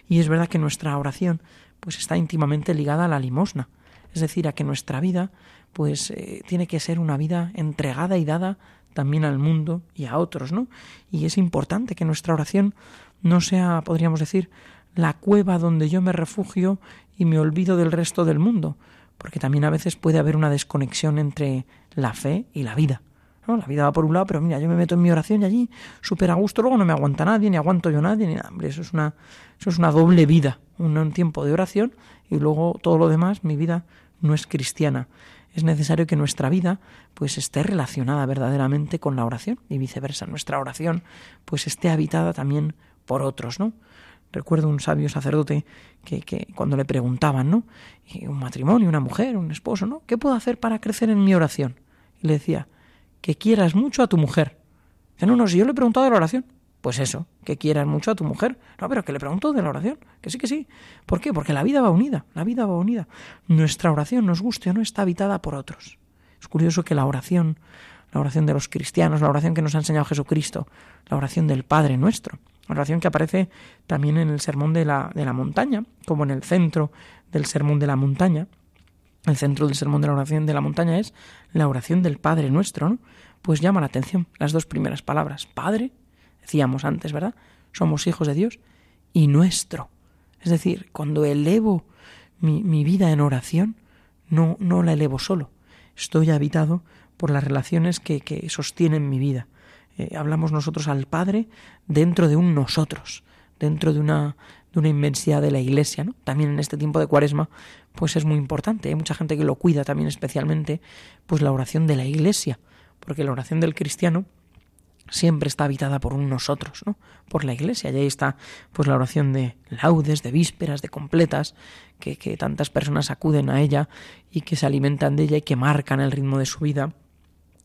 Y es verdad que nuestra oración pues está íntimamente ligada a la limosna, es decir, a que nuestra vida pues eh, tiene que ser una vida entregada y dada también al mundo y a otros, ¿no? Y es importante que nuestra oración no sea, podríamos decir, la cueva donde yo me refugio y me olvido del resto del mundo, porque también a veces puede haber una desconexión entre la fe y la vida. ¿No? La vida va por un lado, pero mira, yo me meto en mi oración y allí súper a gusto, luego no me aguanta nadie, ni aguanto yo nadie, ni nada. Hombre, eso es una, eso es una doble vida, un tiempo de oración y luego todo lo demás, mi vida no es cristiana es necesario que nuestra vida pues esté relacionada verdaderamente con la oración y viceversa, nuestra oración pues esté habitada también por otros, ¿no? Recuerdo un sabio sacerdote que, que cuando le preguntaban, ¿no? un matrimonio, una mujer, un esposo, ¿no? ¿Qué puedo hacer para crecer en mi oración? Y le decía, que quieras mucho a tu mujer. No, no, si yo le he preguntado de la oración. Pues eso, que quieras mucho a tu mujer. No, pero que le pregunto de la oración. Que sí, que sí. ¿Por qué? Porque la vida va unida, la vida va unida. Nuestra oración, nos guste o no, está habitada por otros. Es curioso que la oración, la oración de los cristianos, la oración que nos ha enseñado Jesucristo, la oración del Padre nuestro, la oración que aparece también en el sermón de la, de la montaña, como en el centro del sermón de la montaña, el centro del sermón de la oración de la montaña es la oración del Padre nuestro, ¿no? Pues llama la atención las dos primeras palabras, Padre decíamos antes, ¿verdad? Somos hijos de Dios y nuestro. Es decir, cuando elevo mi, mi vida en oración, no, no la elevo solo. Estoy habitado por las relaciones que, que sostienen mi vida. Eh, hablamos nosotros al Padre dentro de un nosotros, dentro de una, de una inmensidad de la Iglesia. También en este tiempo de Cuaresma, pues es muy importante. Hay mucha gente que lo cuida también especialmente, pues la oración de la Iglesia, porque la oración del cristiano siempre está habitada por un nosotros, ¿no? Por la Iglesia. Y ahí está, pues, la oración de laudes, de vísperas, de completas, que, tantas personas acuden a ella y que se alimentan de ella y que marcan el ritmo de su vida,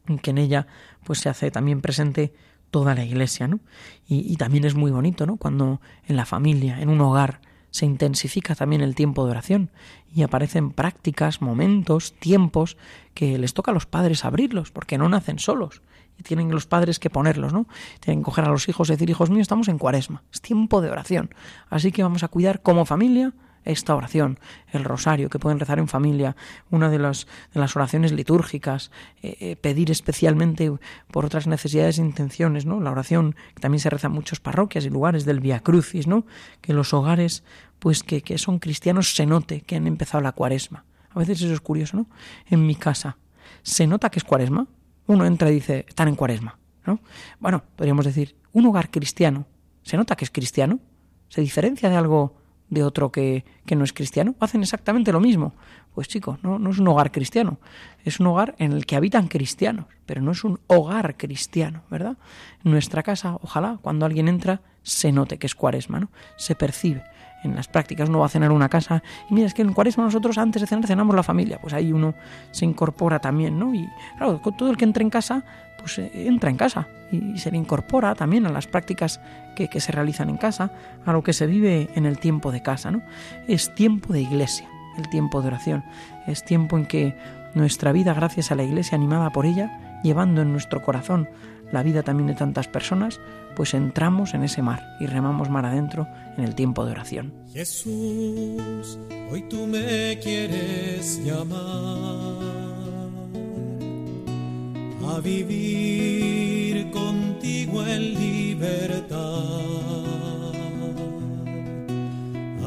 y que en ella, pues, se hace también presente toda la Iglesia, ¿no? Y, y también es muy bonito, ¿no? Cuando en la familia, en un hogar, se intensifica también el tiempo de oración y aparecen prácticas, momentos, tiempos que les toca a los padres abrirlos, porque no nacen solos y tienen los padres que ponerlos, ¿no? Tienen que coger a los hijos y decir, hijos míos, estamos en cuaresma, es tiempo de oración, así que vamos a cuidar como familia esta oración, el rosario que pueden rezar en familia, una de las, de las oraciones litúrgicas, eh, eh, pedir especialmente por otras necesidades e intenciones, ¿no? La oración que también se reza en muchas parroquias y lugares del Via Crucis, ¿no? Que los hogares, pues que, que son cristianos, se note que han empezado la cuaresma. A veces eso es curioso, ¿no? En mi casa, ¿se nota que es cuaresma? Uno entra y dice, están en cuaresma, ¿no? Bueno, podríamos decir, un hogar cristiano, ¿se nota que es cristiano? ¿Se diferencia de algo de otro que, que no es cristiano? ¿Hacen exactamente lo mismo? Pues chico, no, no es un hogar cristiano, es un hogar en el que habitan cristianos, pero no es un hogar cristiano, ¿verdad? En nuestra casa, ojalá, cuando alguien entra, se note que es cuaresma, ¿no? Se percibe en las prácticas. Uno va a cenar en una casa y mira, es que en cuaresma nosotros antes de cenar cenamos la familia. Pues ahí uno se incorpora también, ¿no? Y claro, todo el que entra en casa, pues eh, entra en casa y se le incorpora también a las prácticas que, que, se realizan en casa, a lo que se vive en el tiempo de casa, ¿no? Es tiempo de iglesia, el tiempo de oración. Es tiempo en que nuestra vida, gracias a la iglesia animada por ella, llevando en nuestro corazón la vida también de tantas personas, pues entramos en ese mar y remamos mar adentro en el tiempo de oración. Jesús, hoy tú me quieres llamar a vivir contigo en libertad,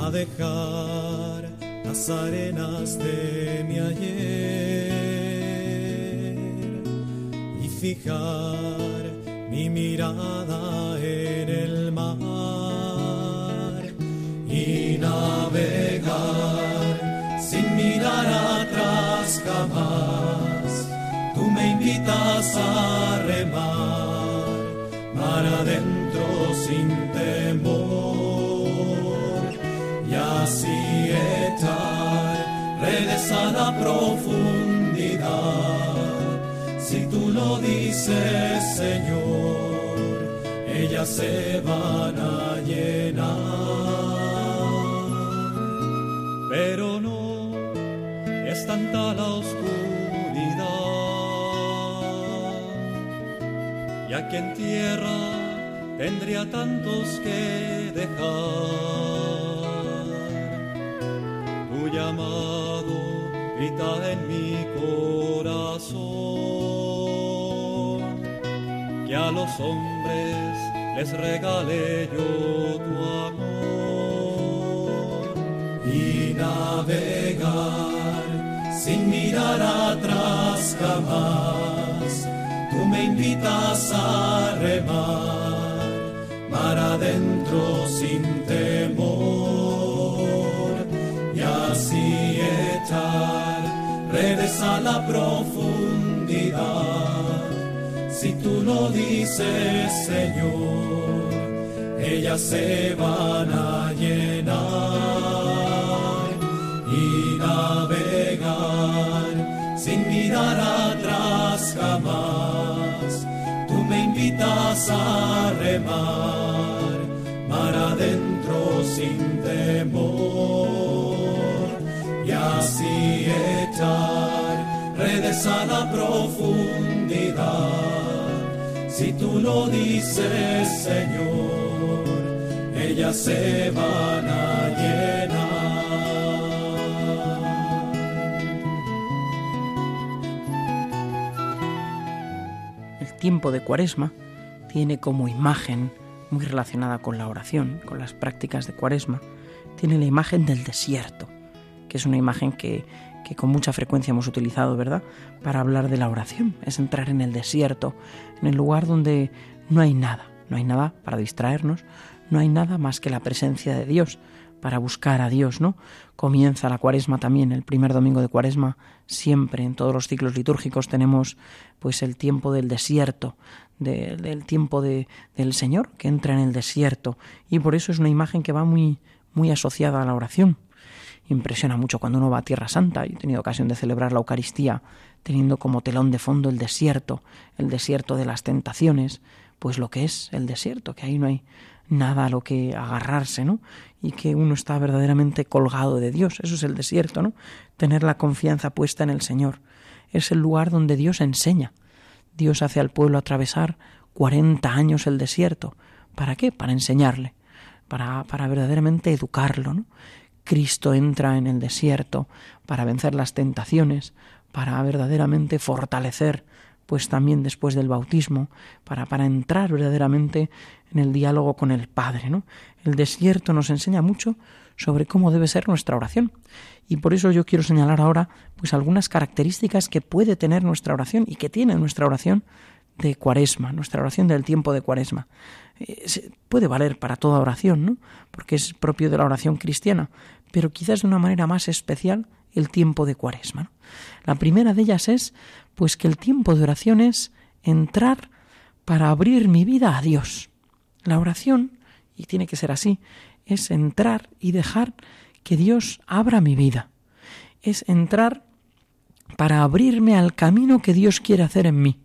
a dejar las arenas de mi ayer fijar mi mirada en el mar y navegar sin mirar atrás jamás. Tú me invitas a remar, mar adentro sin temor y así echar redes a la lo dices, Señor, ellas se van a llenar. Pero no es tanta la oscuridad. Y aquí en tierra tendría tantos que dejar. Tu llamado grita en mi corazón a los hombres les regale yo tu amor y navegar sin mirar atrás jamás. Tú me invitas a remar, mar adentro sin temor y así echar redes a la profundidad. Tú lo dices, Señor, ellas se van a llenar y navegar sin mirar atrás jamás. Tú me invitas a remar, mar adentro sin temor y así echar redes a la profundidad. Si tú lo dices, Señor, ellas se van a llenar. El tiempo de Cuaresma tiene como imagen muy relacionada con la oración, con las prácticas de Cuaresma, tiene la imagen del desierto, que es una imagen que, que con mucha frecuencia hemos utilizado, ¿verdad?, para hablar de la oración. Es entrar en el desierto, en el lugar donde no hay nada, no hay nada para distraernos, no hay nada más que la presencia de Dios, para buscar a Dios, ¿no? Comienza la cuaresma también, el primer domingo de cuaresma, siempre en todos los ciclos litúrgicos tenemos pues el tiempo del desierto, del tiempo de, del Señor que entra en el desierto y por eso es una imagen que va muy, muy asociada a la oración. Impresiona mucho cuando uno va a Tierra Santa. y he tenido ocasión de celebrar la Eucaristía teniendo como telón de fondo el desierto, el desierto de las tentaciones, pues lo que es el desierto, que ahí no hay nada a lo que agarrarse, ¿no? Y que uno está verdaderamente colgado de Dios. Eso es el desierto, ¿no? Tener la confianza puesta en el Señor. Es el lugar donde Dios enseña. Dios hace al pueblo atravesar cuarenta años el desierto. ¿Para qué? Para enseñarle, para, para verdaderamente educarlo, ¿no? Cristo entra en el desierto para vencer las tentaciones, para verdaderamente fortalecer, pues también después del bautismo, para, para entrar verdaderamente en el diálogo con el Padre. ¿no? El desierto nos enseña mucho sobre cómo debe ser nuestra oración. Y por eso yo quiero señalar ahora pues algunas características que puede tener nuestra oración y que tiene nuestra oración de cuaresma, nuestra oración del tiempo de cuaresma. Eh, puede valer para toda oración, ¿no? Porque es propio de la oración cristiana, pero quizás de una manera más especial el tiempo de cuaresma. La primera de ellas es, pues que el tiempo de oración es entrar para abrir mi vida a Dios. La oración, y tiene que ser así, es entrar y dejar que Dios abra mi vida. Es entrar para abrirme al camino que Dios quiere hacer en mí.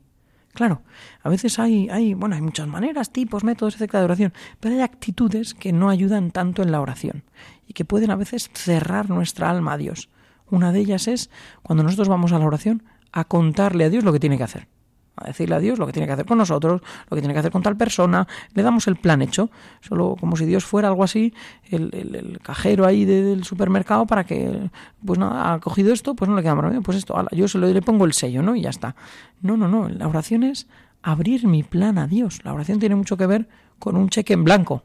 Claro, a veces hay, hay, bueno, hay muchas maneras, tipos, métodos, etcétera, de oración, pero hay actitudes que no ayudan tanto en la oración y que pueden a veces cerrar nuestra alma a Dios. Una de ellas es cuando nosotros vamos a la oración a contarle a Dios lo que tiene que hacer. A decirle a Dios lo que tiene que hacer con nosotros, lo que tiene que hacer con tal persona. Le damos el plan hecho, solo como si Dios fuera algo así, el, el, cajero ahí del supermercado para que, pues nada, ha cogido esto, pues no le queda más pues esto, yo se lo, le pongo el sello, ¿no? Y ya está. No, no, no. La oración es abrir mi plan a Dios. La oración tiene mucho que ver con un cheque en blanco.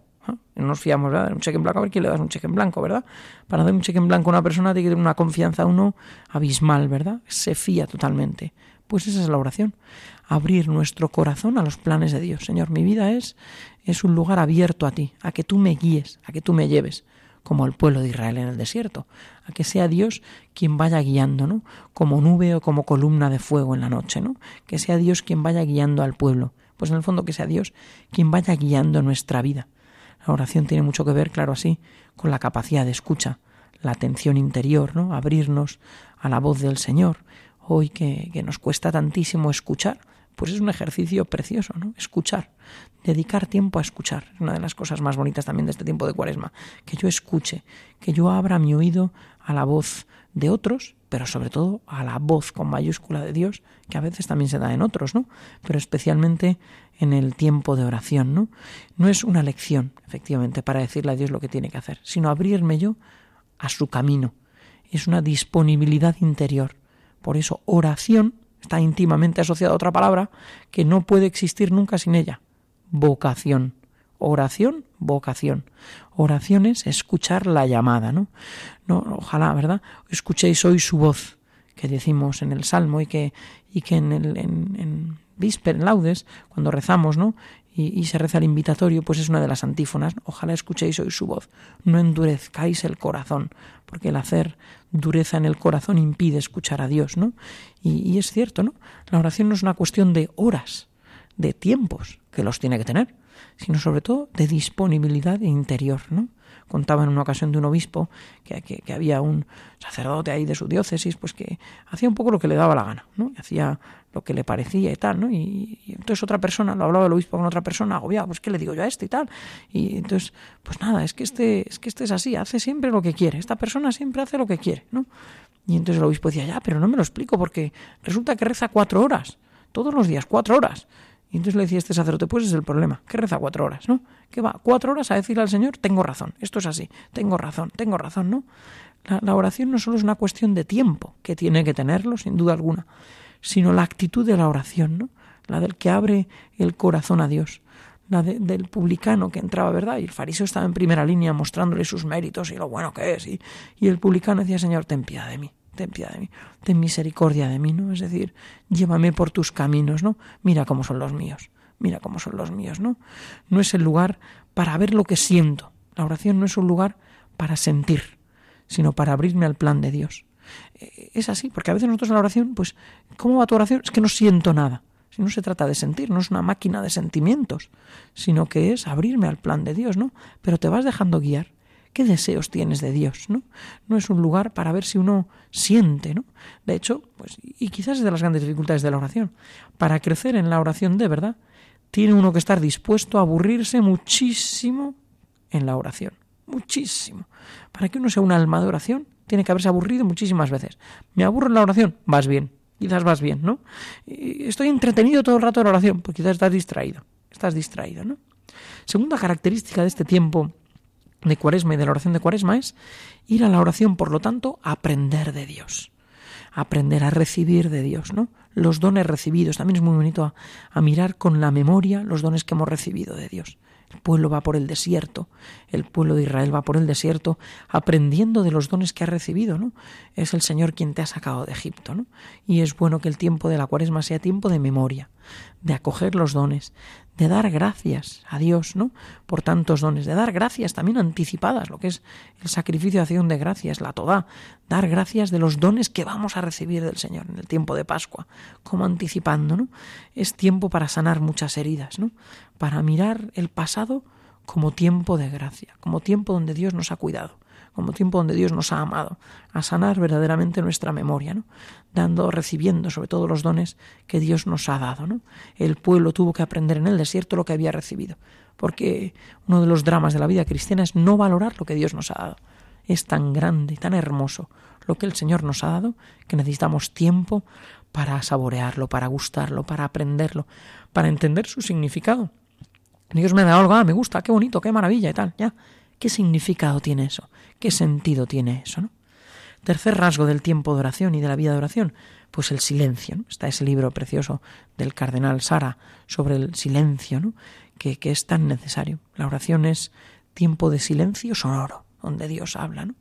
No nos fiamos, ¿verdad? Un cheque en blanco, a ver quién le das un cheque en blanco, ¿verdad? Para dar un cheque en blanco a una persona tiene que tener una confianza a uno abismal, ¿verdad? Se fía totalmente. Pues esa es la oración. Abrir nuestro corazón a los planes de Dios. Señor, mi vida es, es un lugar abierto a ti, a que tú me guíes, a que tú me lleves, como el pueblo de Israel en el desierto, a que sea Dios quien vaya guiando, ¿no? Como nube o como columna de fuego en la noche, ¿no? Que sea Dios quien vaya guiando al pueblo. Pues en el fondo que sea Dios quien vaya guiando nuestra vida. La oración tiene mucho que ver, claro, así, con la capacidad de escucha, la atención interior, ¿no? Abrirnos a la voz del Señor. Hoy que, que nos cuesta tantísimo escuchar, pues es un ejercicio precioso, ¿no? Escuchar, dedicar tiempo a escuchar. Es una de las cosas más bonitas también de este tiempo de cuaresma. Que yo escuche, que yo abra mi oído a la voz de otros, pero sobre todo a la voz con mayúscula de Dios, que a veces también se da en otros, ¿no? Pero especialmente en el tiempo de oración, ¿no? No es una lección, efectivamente, para decirle a Dios lo que tiene que hacer, sino abrirme yo a su camino. Es una disponibilidad interior. Por eso oración está íntimamente asociada a otra palabra que no puede existir nunca sin ella. Vocación. Oración, vocación. Oración es escuchar la llamada, ¿no? no ojalá, ¿verdad? Escuchéis hoy su voz, que decimos en el Salmo y que, y que en, el, en, vísper, en laudes, cuando rezamos, ¿no? Y, se reza el invitatorio, pues es una de las antífonas. Ojalá escuchéis hoy su voz. No endurezcáis el corazón, porque el hacer dureza en el corazón impide escuchar a Dios, ¿no? Y, es cierto, ¿no? La oración no es una cuestión de horas, de tiempos, que los tiene que tener, sino sobre todo de disponibilidad interior, ¿no? contaba en una ocasión de un obispo que, que, había un sacerdote ahí de su diócesis, pues que hacía un poco lo que le daba la gana, ¿no? Hacía lo que le parecía y tal, ¿no? Y, entonces otra persona, lo hablaba el obispo con otra persona, agobiado, pues ¿qué le digo yo a este y tal? Y entonces, pues nada, es que este, es que este es así, hace siempre lo que quiere, esta persona siempre hace lo que quiere, ¿no? Y entonces el obispo decía, ya, pero no me lo explico porque resulta que reza cuatro horas, todos los días, cuatro horas. Y entonces le decía este sacerdote, pues es el problema, que reza cuatro horas, ¿no? Que va cuatro horas a decirle al Señor, tengo razón, esto es así, tengo razón, tengo razón, ¿no? La, oración no solo es una cuestión de tiempo, que tiene que tenerlo, sin duda alguna, sino la actitud de la oración, ¿no? La del que abre el corazón a Dios, la del publicano que entraba, ¿verdad? Y el fariseo estaba en primera línea mostrándole sus méritos y lo bueno que es, y, y el publicano decía, Señor, ten piedad de mí, ten piedad de mí, ten misericordia de mí, ¿no? Es decir, llévame por tus caminos, ¿no? Mira cómo son los míos, mira cómo son los míos, ¿no? No es el lugar para ver lo que siento. La oración no es un lugar para sentir, sino para abrirme al plan de Dios. Eh, es así, porque a veces nosotros en la oración, pues, ¿cómo va tu oración? Es que no siento nada. Si no se trata de sentir, no es una máquina de sentimientos, sino que es abrirme al plan de Dios, ¿no? Pero te vas dejando guiar. ¿Qué deseos tienes de Dios, no? No es un lugar para ver si uno siente, ¿no? De hecho, pues, y quizás es de las grandes dificultades de la oración. Para crecer en la oración de verdad, tiene uno que estar dispuesto a aburrirse muchísimo en la oración. Muchísimo. Para que uno sea un alma de oración, tiene que haberse aburrido muchísimas veces. Me aburro en la oración, vas bien quizás vas bien, ¿no? Estoy entretenido todo el rato en la oración, pues quizás estás distraído, estás distraído, ¿no? Segunda característica de este tiempo de cuaresma y de la oración de cuaresma es ir a la oración, por lo tanto, aprender de Dios, aprender a recibir de Dios, ¿no? Los dones recibidos, también es muy bonito a mirar con la memoria los dones que hemos recibido de Dios. Pueblo va por el desierto, el pueblo de Israel va por el desierto aprendiendo de los dones que ha recibido, ¿no? Es el Señor quien te ha sacado de Egipto, ¿no? Y es bueno que el tiempo de la cuaresma sea tiempo de memoria, de acoger los dones, de dar gracias a Dios, ¿no? Por tantos dones, de dar gracias también anticipadas, lo que es el sacrificio de acción de gracias, la toda, dar gracias de los dones que vamos a recibir del Señor en el tiempo de Pascua, como anticipando, ¿no? Es tiempo para sanar muchas heridas, ¿no? Para mirar el pasado como tiempo de gracia, como tiempo donde Dios nos ha cuidado, como tiempo donde Dios nos ha amado, a sanar verdaderamente nuestra memoria, ¿no? dando, recibiendo sobre todo los dones que Dios nos ha dado. ¿no? El pueblo tuvo que aprender en el desierto lo que había recibido, porque uno de los dramas de la vida cristiana es no valorar lo que Dios nos ha dado. Es tan grande y tan hermoso lo que el Señor nos ha dado que necesitamos tiempo para saborearlo, para gustarlo, para aprenderlo, para entender su significado. Dios me dado algo, ah, me gusta, qué bonito, qué maravilla y tal, ya. ¿Qué significado tiene eso? ¿Qué sentido tiene eso? ¿no? Tercer rasgo del tiempo de oración y de la vida de oración, pues el silencio. ¿no? Está ese libro precioso del cardenal Sara sobre el silencio, ¿no? que, que es tan necesario. La oración es tiempo de silencio sonoro, donde Dios habla, ¿no?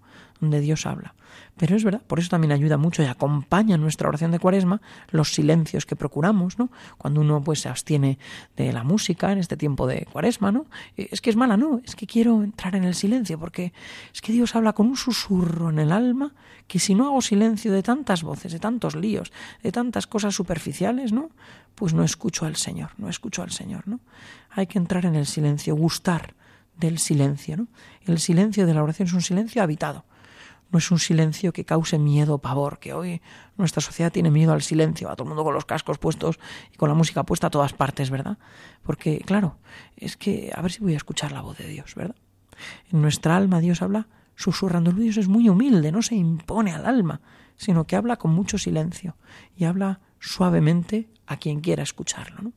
Donde Dios habla. Pero es verdad, por eso también ayuda mucho y acompaña nuestra oración de cuaresma los silencios que procuramos, ¿no? Cuando uno pues se abstiene de la música en este tiempo de cuaresma, ¿no? Eh, es que es mala, no, es que quiero entrar en el silencio porque es que Dios habla con un susurro en el alma que si no hago silencio de tantas voces, de tantos líos, de tantas cosas superficiales, ¿no? Pues no escucho al Señor, no escucho al Señor, ¿no? Hay que entrar en el silencio, gustar del silencio, ¿no? El silencio de la oración es un silencio habitado no es un silencio que cause miedo o pavor, que hoy nuestra sociedad tiene miedo al silencio, a todo el mundo con los cascos puestos y con la música puesta a todas partes, ¿verdad? Porque, claro, es que a ver si voy a escuchar la voz de Dios, ¿verdad? En nuestra alma Dios habla susurrando. Dios es muy humilde, no se impone al alma, sino que habla con mucho silencio y habla suavemente a quien quiera escucharlo. ¿no?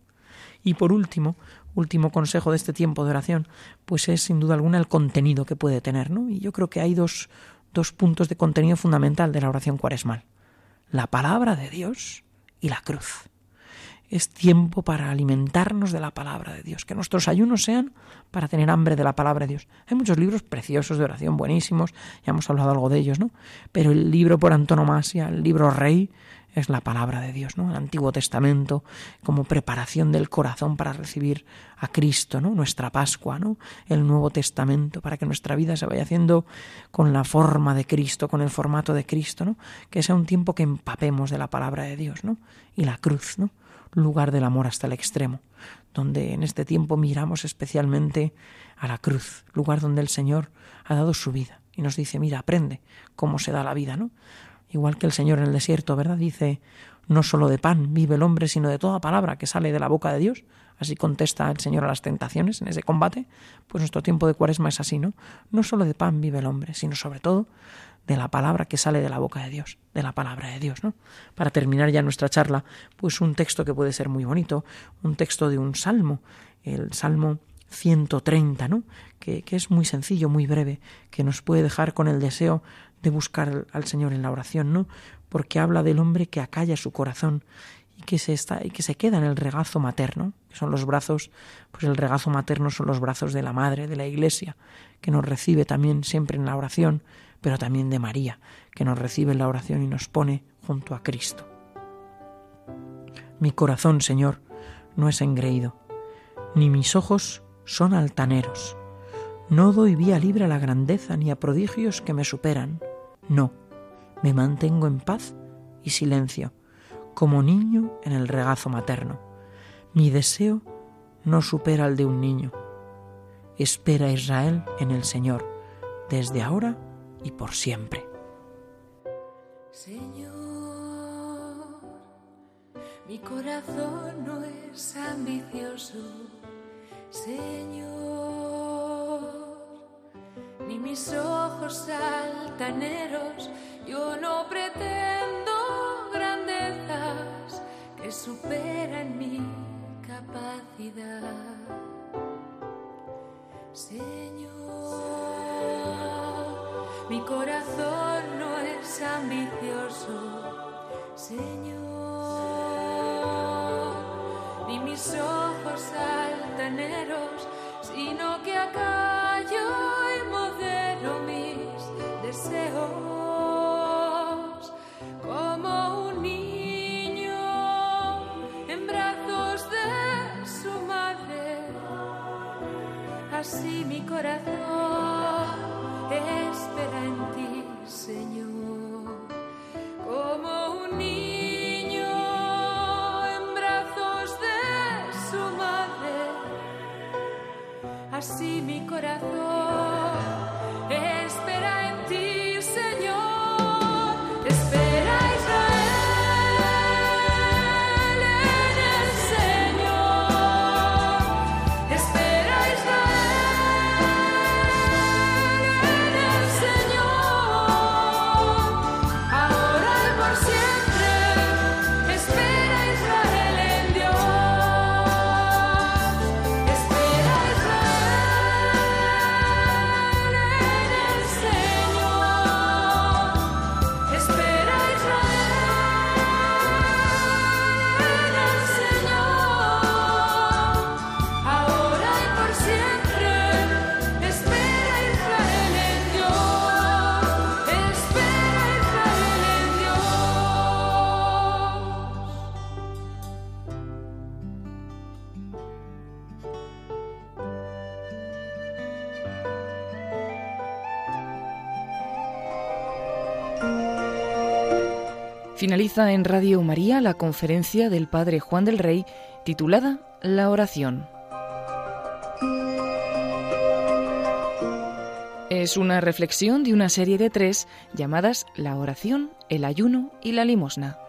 Y por último, último consejo de este tiempo de oración, pues es sin duda alguna el contenido que puede tener, ¿no? Y yo creo que hay dos, dos puntos de contenido fundamental de la oración cuaresmal. La palabra de Dios y la cruz. Es tiempo para alimentarnos de la palabra de Dios, que nuestros ayunos sean para tener hambre de la palabra de Dios. Hay muchos libros preciosos de oración, buenísimos, ya hemos hablado algo de ellos, ¿no? Pero el libro por antonomasia, el libro rey, es la palabra de Dios, ¿no? El Antiguo Testamento como preparación del corazón para recibir a Cristo, ¿no? Nuestra Pascua, ¿no? El Nuevo Testamento para que nuestra vida se vaya haciendo con la forma de Cristo, con el formato de Cristo, ¿no? Que sea un tiempo que empapemos de la palabra de Dios, ¿no? Y la cruz, ¿no? Lugar del amor hasta el extremo, donde en este tiempo miramos especialmente a la cruz, lugar donde el Señor ha dado su vida y nos dice, mira, aprende cómo se da la vida, ¿no? igual que el Señor en el desierto, ¿verdad? Dice, no solo de pan vive el hombre, sino de toda palabra que sale de la boca de Dios. Así contesta el Señor a las tentaciones en ese combate. Pues nuestro tiempo de cuaresma es así, ¿no? No solo de pan vive el hombre, sino sobre todo de la palabra que sale de la boca de Dios, de la palabra de Dios, ¿no? Para terminar ya nuestra charla, pues un texto que puede ser muy bonito, un texto de un salmo, el Salmo 130, ¿no? Que, que es muy sencillo, muy breve, que nos puede dejar con el deseo de buscar al Señor en la oración, ¿no? Porque habla del hombre que acalla su corazón y que se está y que se queda en el regazo materno, que son los brazos, pues el regazo materno son los brazos de la madre de la Iglesia, que nos recibe también siempre en la oración, pero también de María, que nos recibe en la oración y nos pone junto a Cristo. Mi corazón, Señor, no es engreído, ni mis ojos son altaneros. No doy vía libre a la grandeza ni a prodigios que me superan. No, me mantengo en paz y silencio, como niño en el regazo materno. Mi deseo no supera al de un niño. Espera Israel en el Señor, desde ahora y por siempre. Señor, mi corazón no es ambicioso, Señor, ni mis ojos altaneros, yo no pretendo grandezas que superan mi capacidad. Señor, corazón no es ambicioso, Señor, ni mis ojos altaneros, sino que acallo y modero mis deseos como un niño en brazos de su madre. Así mi corazón espera en ti, Señor, como un niño en brazos de su madre. Así mi corazón espera en ti, En Radio María la conferencia del Padre Juan del Rey titulada La oración. Es una reflexión de una serie de tres llamadas La oración, el ayuno y la limosna.